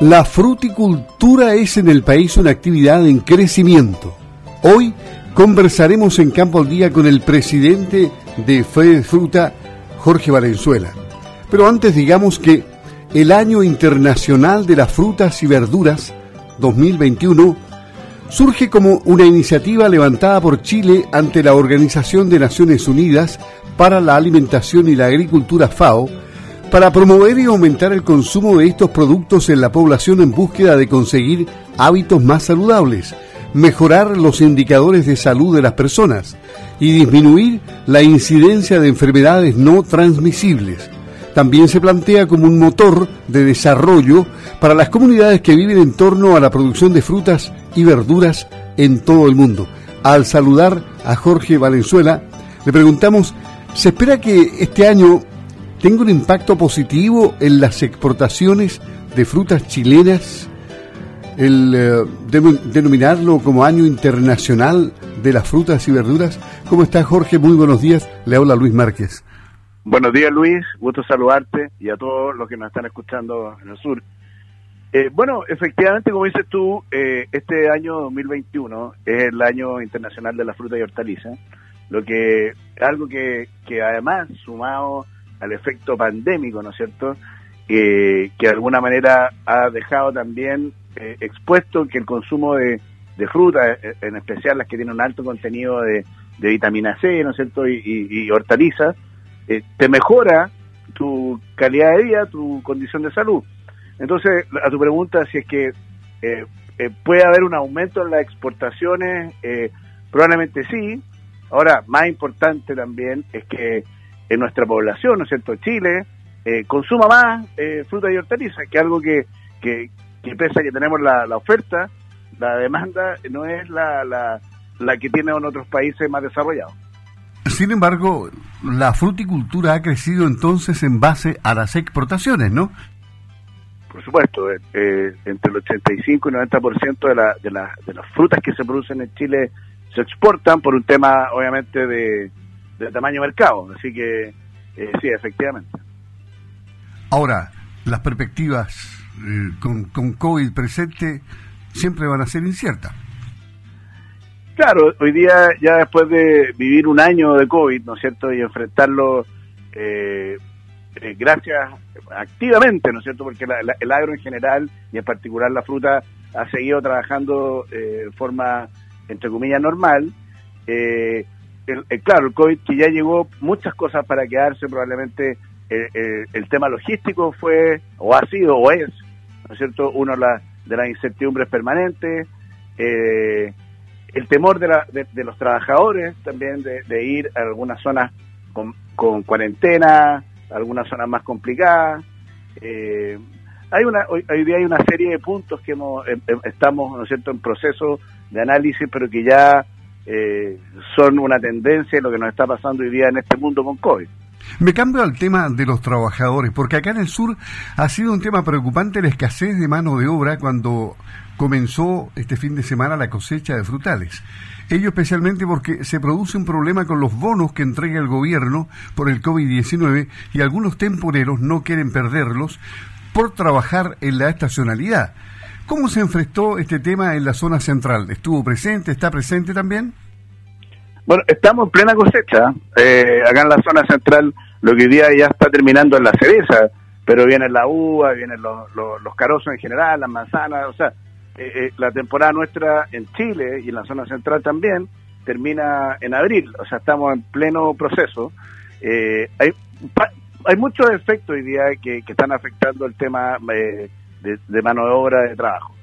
La fruticultura es en el país una actividad en crecimiento. Hoy conversaremos en Campo al Día con el presidente de Fede Fruta, Jorge Valenzuela. Pero antes digamos que el Año Internacional de las Frutas y Verduras 2021 surge como una iniciativa levantada por Chile ante la Organización de Naciones Unidas para la Alimentación y la Agricultura FAO para promover y aumentar el consumo de estos productos en la población en búsqueda de conseguir hábitos más saludables, mejorar los indicadores de salud de las personas y disminuir la incidencia de enfermedades no transmisibles. También se plantea como un motor de desarrollo para las comunidades que viven en torno a la producción de frutas y verduras en todo el mundo. Al saludar a Jorge Valenzuela, le preguntamos, ¿se espera que este año tenga un impacto positivo en las exportaciones de frutas chilenas, el eh, denominarlo como Año Internacional de las Frutas y Verduras. ¿Cómo está Jorge? Muy buenos días. Le habla Luis Márquez. Buenos días Luis, gusto saludarte y a todos los que nos están escuchando en el sur. Eh, bueno, efectivamente, como dices tú, eh, este año 2021 es el año internacional de la fruta y hortaliza, lo que algo que, que además, sumado al efecto pandémico, ¿no es cierto? que de alguna manera ha dejado también eh, expuesto que el consumo de, frutas, eh, en especial las que tienen un alto contenido de, vitamina C, ¿no es cierto? Y, hortalizas, eh, te mejora tu calidad de vida, tu condición de salud. Entonces, a tu pregunta, si es que puede haber un aumento en las exportaciones, probablemente sí. Ahora, más importante también es que en nuestra población, ¿no es cierto?, Chile, eh, consuma más eh, fruta y hortalizas, que algo que, que, que pese a que tenemos la, la oferta, la demanda no es la, la, la que tienen en otros países más desarrollados. Sin embargo, la fruticultura ha crecido entonces en base a las exportaciones, ¿no? Por supuesto, eh, eh entre el 85 y 90% de, la, de, la, de las frutas que se producen en Chile se exportan por un tema, obviamente, de, de tamaño mercado. Así que eh, sí, efectivamente. Ahora, las perspectivas eh, con, con COVID presente siempre van a ser inciertas. Claro, hoy día ya después de vivir un año de COVID, ¿no es cierto? Y enfrentarlo eh, gracias activamente, ¿no es cierto? Porque el agro en general y en particular la fruta ha seguido trabajando de forma, entre comillas, normal. Eh, el, claro, el COVID que ya llegó muchas cosas para quedarse, probablemente eh, eh, el tema logístico fue, o ha sido, o es, ¿no es cierto?, uno de, la, de las incertidumbres permanentes, eh, el temor de, la, de, los trabajadores también de, ir a algunas zonas con, cuarentena, algunas zonas más complicadas. hay una, hoy, día hay una serie de puntos que hemos, estamos, ¿no es cierto?, en proceso de análisis, pero que ya eh, son una tendencia en lo que nos está pasando hoy día en este mundo con COVID. Me cambio al tema de los trabajadores, porque acá en el sur ha sido un tema preocupante la escasez de mano de obra cuando comenzó este fin de semana la cosecha de frutales. Ello especialmente porque se produce un problema con los bonos que entrega el gobierno por el COVID-19 y algunos temporeros no quieren perderlos por trabajar en la estacionalidad. ¿Cómo se enfrentó este tema en la zona central? ¿Estuvo presente? ¿Está presente también? Bueno, estamos en plena cosecha. Eh, acá en la zona central, lo que hoy día ya está terminando en la cereza, pero viene la uva, vienen los, los, carozos en general, las manzanas, o sea, eh, eh, la temporada nuestra en Chile y en la zona central también termina en abril, o sea, estamos en pleno proceso. hay, hay muchos efectos hoy día que, que están afectando el tema de, mano de obra de trabajo.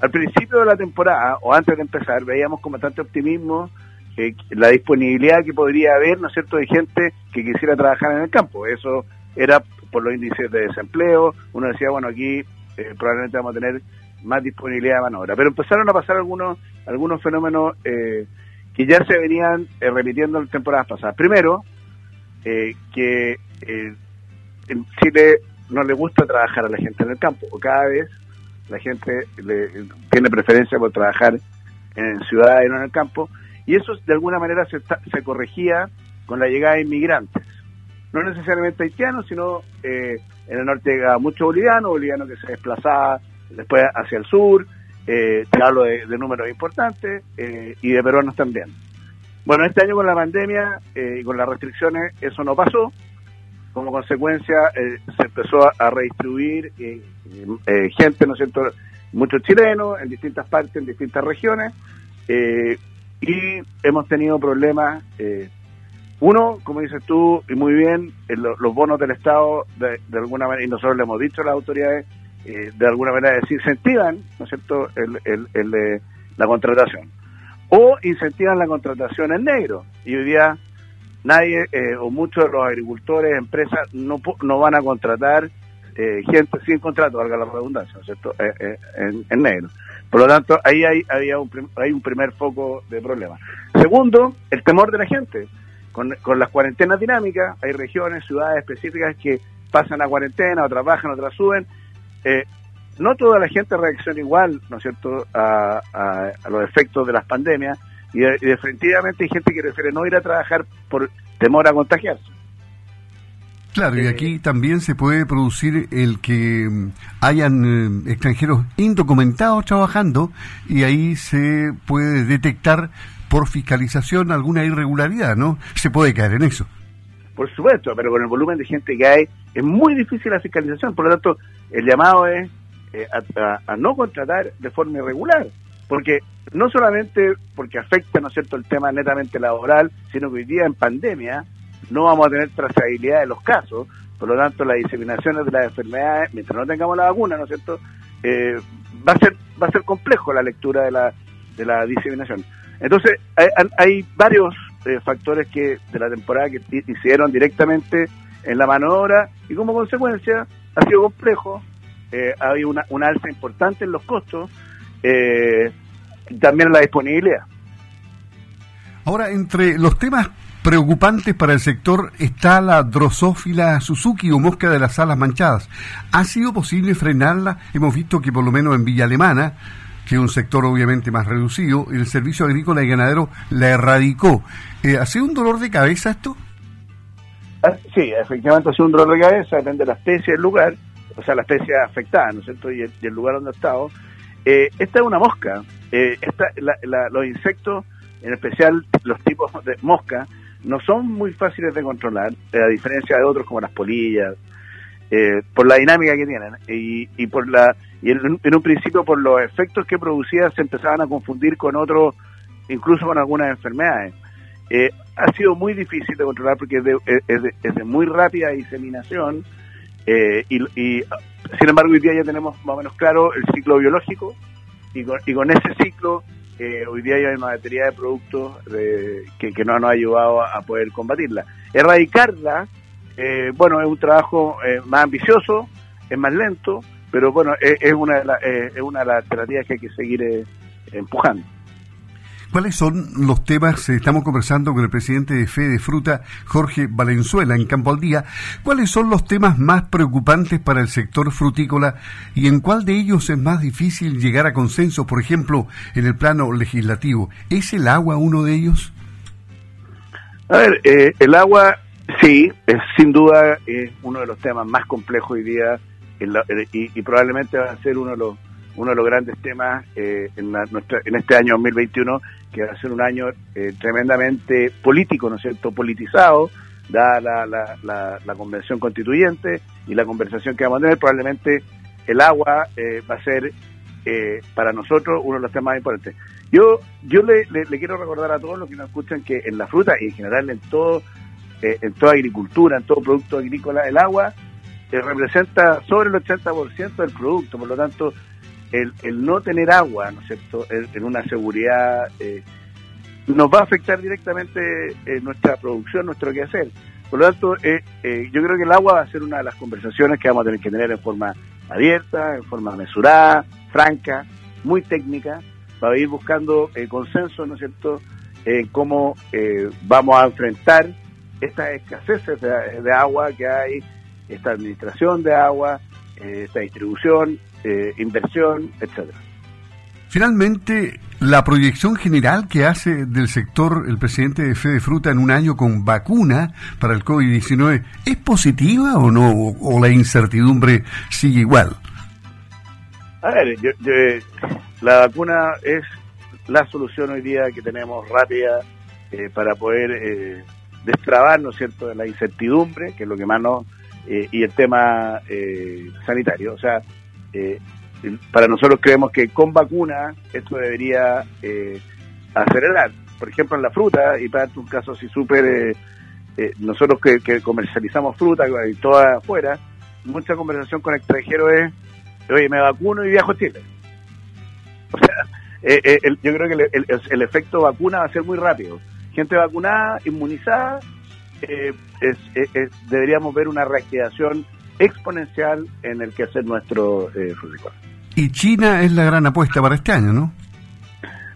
Al principio de la temporada, o antes de empezar, veíamos con bastante optimismo eh, la disponibilidad que podría haber, ¿no es cierto?, de gente que quisiera trabajar en el campo. Eso era por los índices de desempleo. Uno decía, bueno, aquí eh, probablemente vamos a tener más disponibilidad de mano de obra. Pero empezaron a pasar algunos, algunos fenómenos eh, que ya se venían repitiendo en temporadas pasadas. Primero, que en Chile no le gusta trabajar a la gente en el campo, o cada vez la gente tiene preferencia por trabajar en ciudades y no en el campo, y eso de alguna manera se, corregía con la llegada de inmigrantes, no necesariamente haitianos, sino eh, en el norte llegaba mucho boliviano, boliviano que se desplazaba después hacia el sur, eh, te hablo de, números importantes, eh, y de peruanos también. Bueno, este año con la pandemia eh, y con las restricciones eso no pasó, como consecuencia se empezó a, redistribuir gente, ¿no es cierto?, muchos chilenos en distintas partes, en distintas regiones, y hemos tenido problemas uno, como dices tú, y muy bien, los bonos del Estado, de, alguna manera, y nosotros le hemos dicho a las autoridades, eh, de alguna manera incentivan, ¿no es cierto?, el, la contratación. O incentivan la contratación en negro. Y hoy día nadie, eh, o muchos de los agricultores, empresas, no, no van a contratar eh, gente sin contrato, valga la redundancia, ¿no es cierto?, en, en, negro. Por lo tanto, ahí hay, había un, hay un primer foco de problema. Segundo, el temor de la gente con, con las cuarentenas dinámicas, hay regiones, ciudades específicas que pasan a cuarentena, otras bajan, otras suben. Eh, no toda la gente reacciona igual, ¿no es cierto?, a, a, los efectos de las pandemias y, definitivamente hay gente que prefiere no ir a trabajar por temor a contagiarse. Claro, y aquí también se puede producir el que mm, hayan eh, extranjeros indocumentados trabajando y ahí se puede detectar por fiscalización alguna irregularidad, ¿no? Se puede caer en eso. Por supuesto, pero con el volumen de gente que hay, es muy difícil la fiscalización. Por lo tanto, el llamado es eh, a, no contratar de forma irregular, porque no solamente porque afecta, ¿no es cierto?, el tema netamente laboral, sino que hoy día en pandemia no vamos a tener trazabilidad de los casos, por lo tanto, las diseminaciones de las enfermedades, mientras no tengamos la vacuna, ¿no es cierto?, eh, va a ser va a ser complejo la lectura de la, de la diseminación. Entonces, hay, varios eh, factores que de la temporada que hicieron directamente en la mano de obra y como consecuencia ha sido complejo, eh, ha una, una, alza importante en los costos eh, y también la disponibilidad. Ahora, entre los temas preocupantes para el sector está la drosófila Suzuki o mosca de las alas manchadas. ¿Ha sido posible frenarla? Hemos visto que por lo menos en Villa Alemana que es un sector obviamente más reducido, el servicio agrícola y ganadero la erradicó. Eh, ¿Ha sido un dolor de cabeza esto? Ah, sí, efectivamente ha sido un dolor de cabeza, depende de la especie, del lugar, o sea, la especie afectada, ¿no es cierto? Y el, lugar donde ha estado. Eh, esta es una mosca. Eh, esta, los insectos, en especial los tipos de mosca, no son muy fáciles de controlar, a diferencia de otros como las polillas, por la dinámica que tienen y, y por la y en, un principio por los efectos que producía se empezaban a confundir con otros, incluso con algunas enfermedades. Eh, ha sido muy difícil de controlar porque es de, muy rápida diseminación eh, y, sin embargo hoy día ya tenemos más o menos claro el ciclo biológico y con, ese ciclo eh, hoy día ya hay una batería de productos que, que nos han ayudado a, poder combatirla. Erradicarla, bueno, es un trabajo más ambicioso, es más lento, pero bueno, es, una, de es una de las alternativas que hay que seguir eh, empujando. ¿Cuáles son los temas? Estamos conversando con el presidente de Fe de Fruta, Jorge Valenzuela, en Campo al Día. ¿Cuáles son los temas más preocupantes para el sector frutícola y en cuál de ellos es más difícil llegar a consenso, por ejemplo, en el plano legislativo? ¿Es el agua uno de ellos? A ver, eh, el agua sí, es sin duda es uno de los temas más complejos hoy día y, probablemente va a ser uno de los uno de los grandes temas eh, en, nuestra, en este año 2021, que va a ser un año eh, tremendamente político, ¿no es cierto?, politizado, dada la, la, la, convención constituyente y la conversación que vamos a tener, probablemente el agua eh, va a ser para nosotros uno de los temas más importantes. Yo, yo le, le, quiero recordar a todos los que nos escuchan que en la fruta y en general en todo, en toda agricultura, en todo producto agrícola, el agua representa sobre el 80% del producto, por lo tanto, el, el, no tener agua, ¿no es cierto?, en, una seguridad eh, nos va a afectar directamente eh, nuestra producción, nuestro quehacer. Por lo tanto, eh, yo creo que el agua va a ser una de las conversaciones que vamos a tener que tener en forma abierta, en forma mesurada, franca, muy técnica, para ir buscando consenso, ¿no es cierto?, en cómo vamos a enfrentar estas escaseces de agua que hay esta administración de agua, eh, esta distribución, eh, inversión, etcétera. Finalmente, la proyección general que hace del sector el presidente de Fede Fruta en un año con vacuna para el COVID-19, ¿es positiva o no? ¿O la incertidumbre sigue igual? A ver, la vacuna es la solución hoy día que tenemos rápida eh, para poder eh, destrabar, ¿no es cierto?, la incertidumbre, que es lo que más nos... Eh, y el tema eh, sanitario. O sea, para nosotros creemos que con vacuna esto debería acelerar. Por ejemplo, en la fruta, y para un caso así súper... nosotros que, comercializamos fruta y toda afuera, mucha conversación con extranjeros es, oye, me vacuno y viajo a Chile. O sea, yo creo que el efecto vacuna va a ser muy rápido gente vacunada, inmunizada, eh, deberíamos ver una reactivación exponencial en el que hacer nuestro eh, Y China es la gran apuesta para este año, ¿no?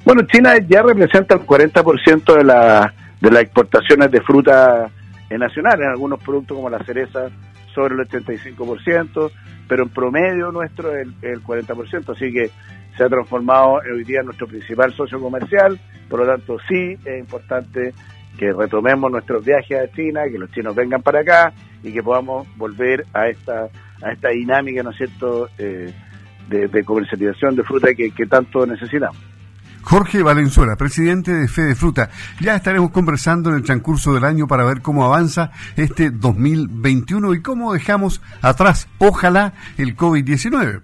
Bueno, China ya representa el 40% de, la, de las exportaciones de fruta nacional, en algunos productos como la cereza sobre el 85%, pero en promedio nuestro es el, el 40%, así que se ha transformado hoy día en nuestro principal socio comercial, por lo tanto sí es importante que retomemos nuestros viajes a China, que los chinos vengan para acá y que podamos volver a esta a esta dinámica, ¿no es cierto?, eh, de, comercialización de fruta que, tanto necesitamos. Jorge Valenzuela, presidente de Fede Fruta. Ya estaremos conversando en el transcurso del año para ver cómo avanza este 2021 y cómo dejamos atrás, ojalá, el COVID-19.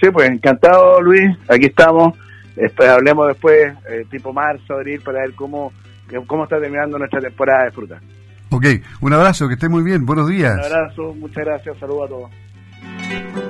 Sí, pues encantado, Luis. Aquí estamos. Después, hablemos después, eh, tipo marzo, abril, para ver cómo, cómo está terminando nuestra temporada de fruta. Ok, un abrazo, que esté muy bien. Buenos días. Un abrazo, muchas gracias. Saludos a todos.